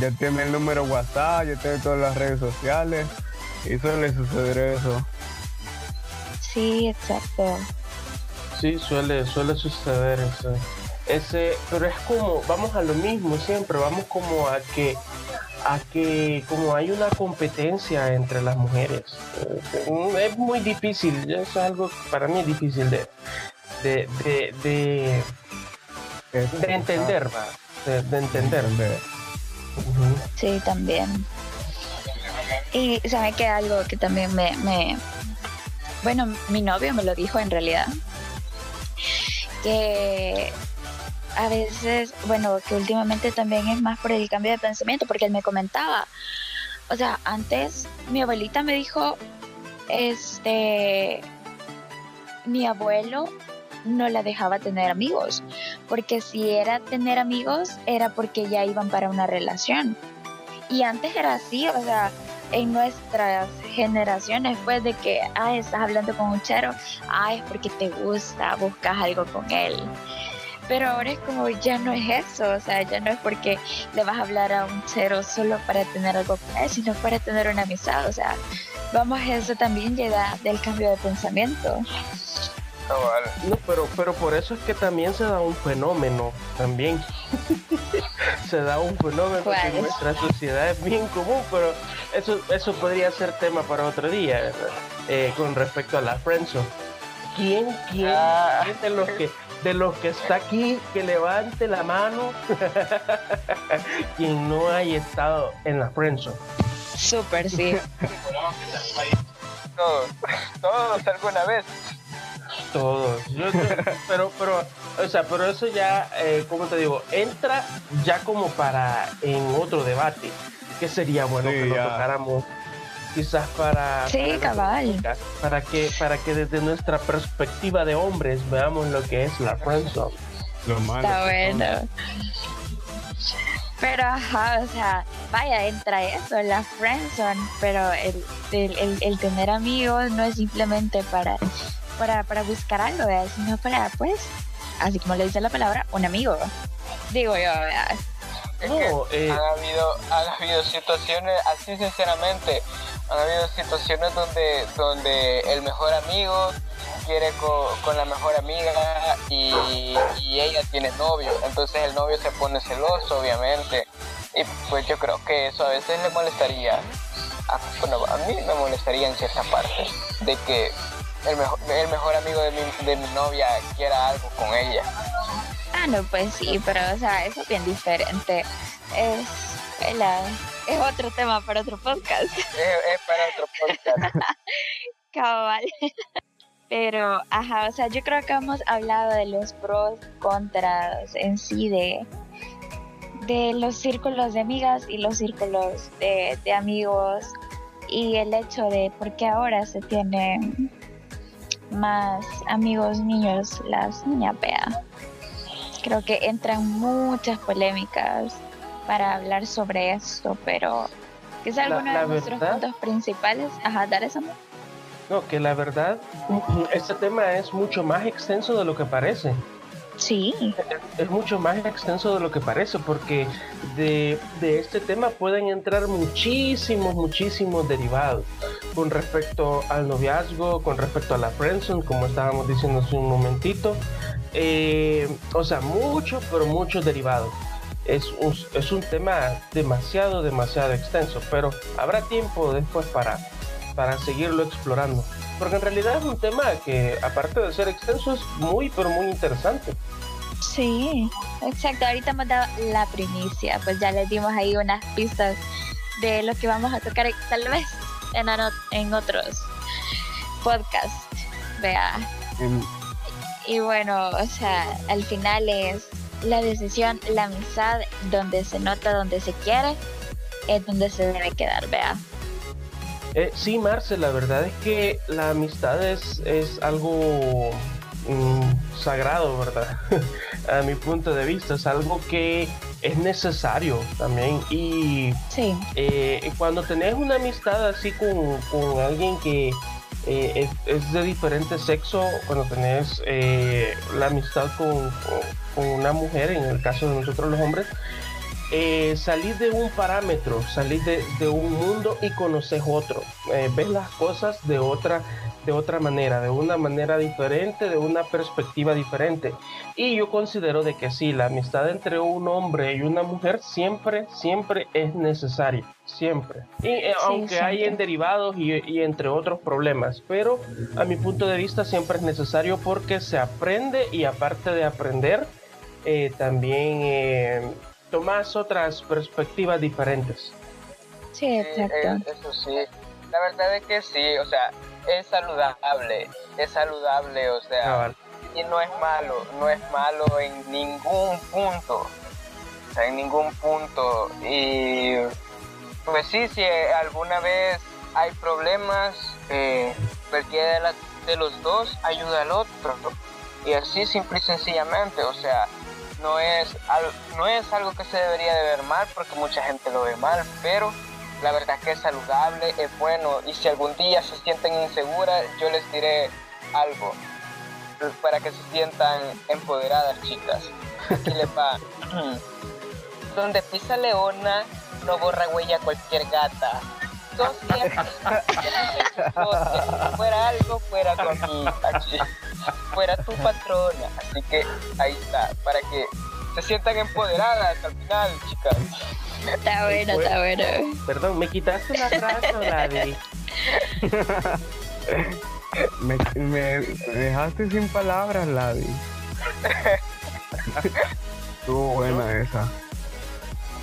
ya tienen el número WhatsApp, ya tienen todas las redes sociales y suele suceder eso. Sí, exacto. Sí, suele, suele suceder eso. Ese, pero es como, vamos a lo mismo siempre, vamos como a que, a que como hay una competencia entre las mujeres. Eh, Es muy difícil, eso es algo para mí difícil de, de, de, de, de entender, va, de, de entender. Sí, también. Y sabe que algo que también me, me, bueno, mi novio me lo dijo en realidad, que a veces, bueno, que últimamente también es más por el cambio de pensamiento, porque él me comentaba, o sea, antes mi abuelita me dijo, este, mi abuelo no la dejaba tener amigos, porque si era tener amigos era porque ya iban para una relación. Y antes era así, o sea, en nuestras generaciones fue de que, ah, estás hablando con un chero, ah, es porque te gusta, buscas algo con él. Pero ahora es como, ya no es eso, o sea, ya no es porque le vas a hablar a un chero solo para tener algo con él, sino para tener una amistad, o sea, vamos a eso también llega del cambio de pensamiento. Cabal. No, pero, pero por eso es que también se da un fenómeno, también. se da un fenómeno ¿Cuál que en nuestra sociedad es bien común, pero eso, eso podría ser tema para otro día. Eh, con respecto a la friendzone. ¿Quién, quién, Ah. quién de los que de los que está aquí que levante la mano quien no haya estado en la friendzone? Súper, sí. Todos, todos alguna vez. Todos. Yo- yo- pero, pero, o sea, pero eso ya, eh, como te digo, entra ya como para en otro debate. Que sería bueno Sí, que lo tocáramos quizás para, Sí, para, cabal. para que para que desde nuestra perspectiva de hombres veamos lo que es la friendzone. Lo malo. Está bueno. Pero ajá, o sea, vaya, entra eso, la friendzone, pero el, el, el- el tener amigos no es simplemente para, para, para buscar algo, ¿verdad? sino para, pues, así como le dice la palabra, un amigo. Digo yo, ¿verdad? Es No, que eh, han habido, han habido situaciones, así sinceramente, han habido situaciones donde, donde el mejor amigo quiere co- con, la mejor amiga y, ella tiene novio, entonces el novio se pone celoso, obviamente, y pues yo creo que eso a veces le molestaría, a, bueno, a mí me molestaría en cierta parte, de que el mejor, el mejor amigo de mi, de mi novia quiera algo con ella. Ah, no, pues sí, pero, o sea, eso es bien diferente. Es, la- es otro tema para otro podcast. Es, es para otro podcast. cabal. Pero, ajá, o sea, yo creo que hemos hablado de los pros, contras en sí de, de los círculos de amigas y los círculos de, de amigos y el hecho de por qué ahora se tienen más amigos niños las niñas, vea. Creo que entran muchas polémicas para hablar sobre esto, pero que es alguno la de nuestros verdad- puntos principales. Ajá, dar esa No, que la verdad, este tema es mucho más extenso de lo que parece. Sí, Es mucho más extenso de lo que parece, porque de, de este tema pueden entrar muchísimos, muchísimos derivados con respecto al noviazgo, con respecto a la friendzone, como estábamos diciendo hace un momentito. Eh, o sea, muchos, pero muchos derivados. Es un, es un tema demasiado, demasiado extenso, pero habrá tiempo después para, para seguirlo explorando. Porque en realidad es un tema que, aparte de ser extenso, es muy, pero muy interesante. sí, exacto. Ahorita hemos dado la primicia, pues ya les dimos ahí unas pistas de lo que vamos a tocar tal vez en, ano- en otros podcasts. Vea, Y bueno, o sea, al final es la decisión, la amistad, donde se nota, donde se quiere, es donde se debe quedar, vea. Eh, sí, Marce, la verdad es que la amistad es, es algo mm, sagrado, ¿verdad? A mi punto de vista, es algo que es necesario también. Y Sí, eh, cuando tenés una amistad así con, con alguien que eh, es, de diferente sexo, cuando tenés eh, la amistad con una mujer, en el caso de nosotros los hombres, eh, salís de un parámetro, salís de, de un mundo y conoces otro. Eh, ves las cosas de otra, de otra manera, de una manera diferente, de una perspectiva diferente. Y yo considero de que sí, la amistad entre un hombre y una mujer siempre, siempre es necesaria. Siempre. Y eh, Sí, aunque hay en derivados y, y entre otros problemas, pero a mi punto de vista siempre es necesario porque se aprende y aparte de aprender, eh, también eh, tomas otras perspectivas diferentes. sí, exacto. eh, eso sí. La verdad es que sí, o sea, es saludable, es saludable, o sea, Cabal. y no es malo, no es malo en ningún punto, o sea, en ningún punto. Y pues sí, si alguna vez hay problemas, eh, cualquiera de, las- de los dos ayuda al otro. Y así simple y sencillamente, o sea, no es, no es algo que se debería de ver mal porque mucha gente lo ve mal, pero la verdad que es saludable, es bueno. Y si algún día se sienten inseguras, yo les diré algo para que se sientan empoderadas, chicas. Aquí les va. Donde pisa leona, no borra huella cualquier gata. Dos siempre. Si fuera algo, fuera conmigo. Fuera tu patrona. Así que ahí está. Para que se sientan empoderadas al final, chicas. Está bueno, está bueno. Perdón, me quitaste una frase, Daddy. me, me dejaste sin palabras, Ladi. Estuvo buena esa.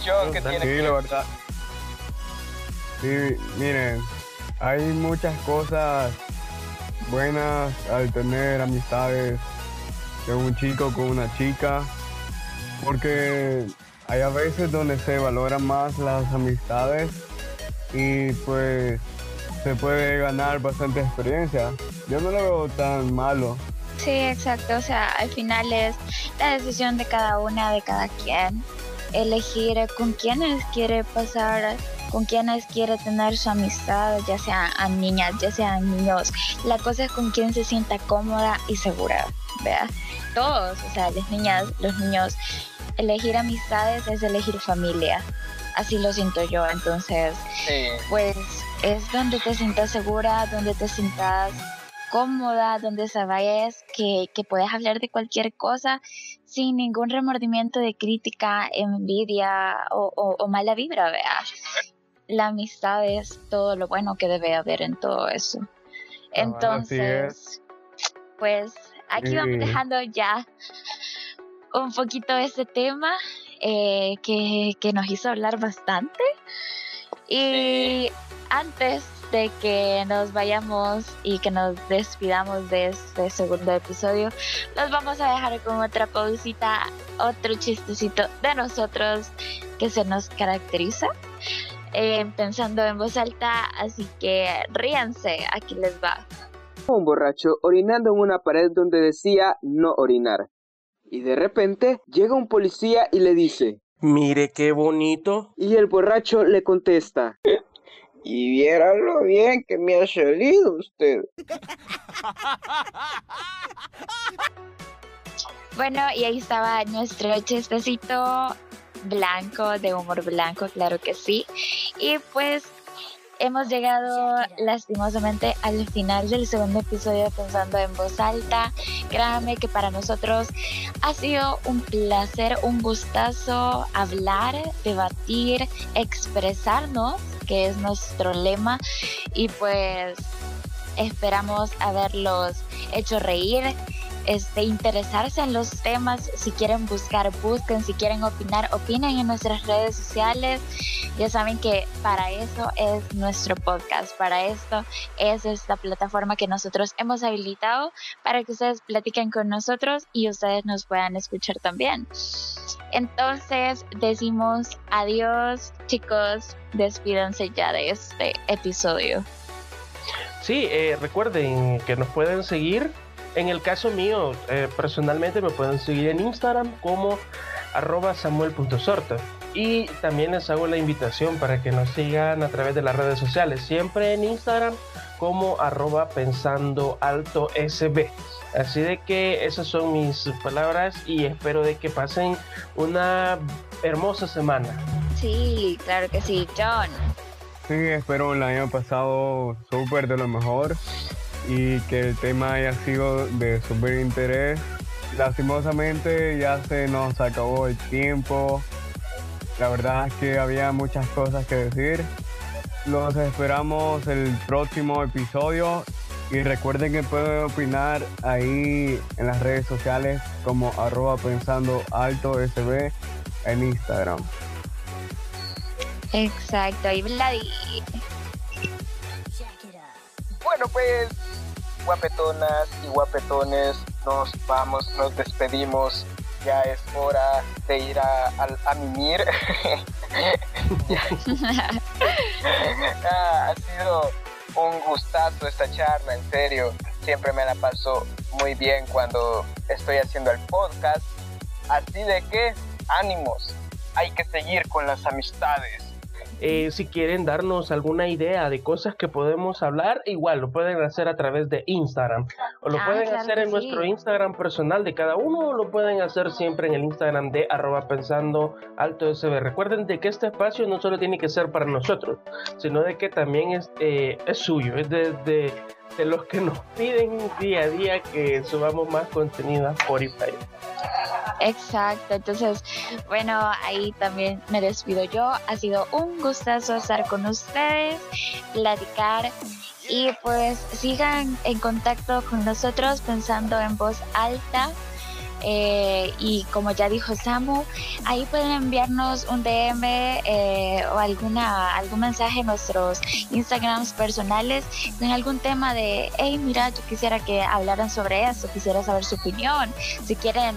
Yo que tiene Sí, que la verdad. Sí, miren, hay muchas cosas buenas al tener amistades de un chico con una chica, porque hay a veces donde se valoran más las amistades y pues se puede ganar bastante experiencia. Yo no lo veo tan malo. Sí, exacto. O sea, al final es la decisión de cada una, de cada quien. Elegir con quiénes quiere pasar, con quiénes quiere tener su amistad, ya sean a niñas, ya sean niños. La cosa es con quién se sienta cómoda y segura, ¿vea? Todos, o sea, las niñas, los niños, elegir amistades es elegir familia. Así lo siento yo. Entonces, Sí. pues es donde te sientas segura, donde te sientas cómoda, donde sabes que, que puedes hablar de cualquier cosa sin ningún remordimiento de crítica, envidia o, o- o mala vibra, vea. La amistad es todo lo bueno que debe haber en todo eso. Entonces, pues aquí vamos dejando ya un poquito de ese tema eh, que, que nos hizo hablar bastante. Y antes de que nos vayamos y que nos despidamos de este segundo episodio, los vamos a dejar con otra pausita, otro chistecito de nosotros que se nos caracteriza. Eh, pensando en voz alta, así que ríanse, aquí les va. Un borracho orinando en una pared donde decía no orinar. Y de repente llega un policía y le dice, Mire qué bonito. y el borracho le contesta, Y viera lo bien que me ha salido usted. Bueno, y ahí estaba nuestro chistecito blanco, de humor blanco, claro que sí. Y pues hemos llegado lastimosamente al final del segundo episodio Pensando en Voz Alta. Créanme que para nosotros ha sido un placer, un gustazo hablar, debatir, expresarnos, que es nuestro lema. Y pues esperamos haberlos hecho reír, este, interesarse en los temas. Si quieren buscar, busquen. Si quieren opinar, opinen en nuestras redes sociales. Ya saben que para eso es nuestro podcast. Para esto es esta plataforma que nosotros hemos habilitado para que ustedes platiquen con nosotros y ustedes nos puedan escuchar también. Entonces decimos adiós, chicos. Despídanse ya de este episodio. Sí, eh, recuerden que nos pueden seguir. En el caso mío, eh, personalmente me pueden seguir en Instagram como arroba. Y también les hago la invitación para que nos sigan a través de las redes sociales, siempre en Instagram como arroba pensando alto sb. Así de que esas son mis palabras y espero de que pasen una hermosa semana. Sí, claro que sí, John. Sí, espero el año pasado súper de lo mejor y que el tema haya sido de súper interés. Lastimosamente ya se nos acabó el tiempo. La verdad es que había muchas cosas que decir. Los esperamos el próximo episodio y recuerden que pueden opinar ahí en las redes sociales como arroba pensando alto sb en Instagram. Exacto, y Vladi. Bueno, pues, guapetonas y guapetones, nos vamos, nos despedimos. Ya es hora de ir a, a, a mimir. Ah, ha sido un gustazo esta charla, en serio. Siempre me la paso muy bien cuando estoy haciendo el podcast. Así de que, ánimos, hay que seguir con las amistades. Eh, si quieren darnos alguna idea de cosas que podemos hablar, igual lo pueden hacer a través de Instagram. O lo Ah, pueden claro hacer en sí. nuestro Instagram personal de cada uno o lo pueden hacer siempre en el Instagram de arroba pensando alto SB. Recuerden de que este espacio no solo tiene que ser para nosotros, sino de que también es, eh, es suyo, es de, de- de los que nos piden día a día que subamos más contenido a Spotify. Exacto, entonces, bueno, ahí también me despido yo. Ha sido un gustazo estar con ustedes, platicar y pues sigan en contacto con nosotros pensando en voz alta. Eh, y como ya dijo Samu, ahí pueden enviarnos un DM eh, o alguna algún mensaje en nuestros Instagrams personales con algún tema de, hey, mira, yo quisiera que hablaran sobre eso, quisiera saber su opinión. Si quieren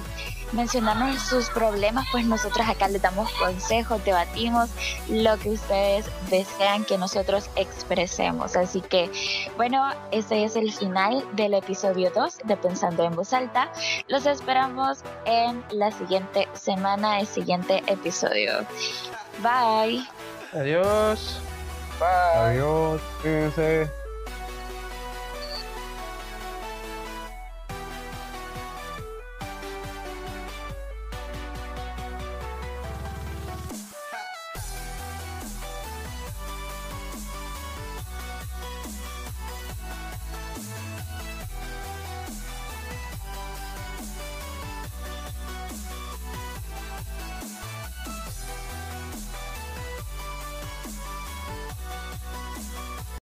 mencionarnos sus problemas, pues nosotros acá les damos consejos, debatimos lo que ustedes desean que nosotros expresemos. Así que, bueno, ese es el final del episodio 2 de Pensando en Voz Alta. Los esperamos en la siguiente semana, el siguiente episodio. Bye. Adiós. Bye. Adiós, cuídense.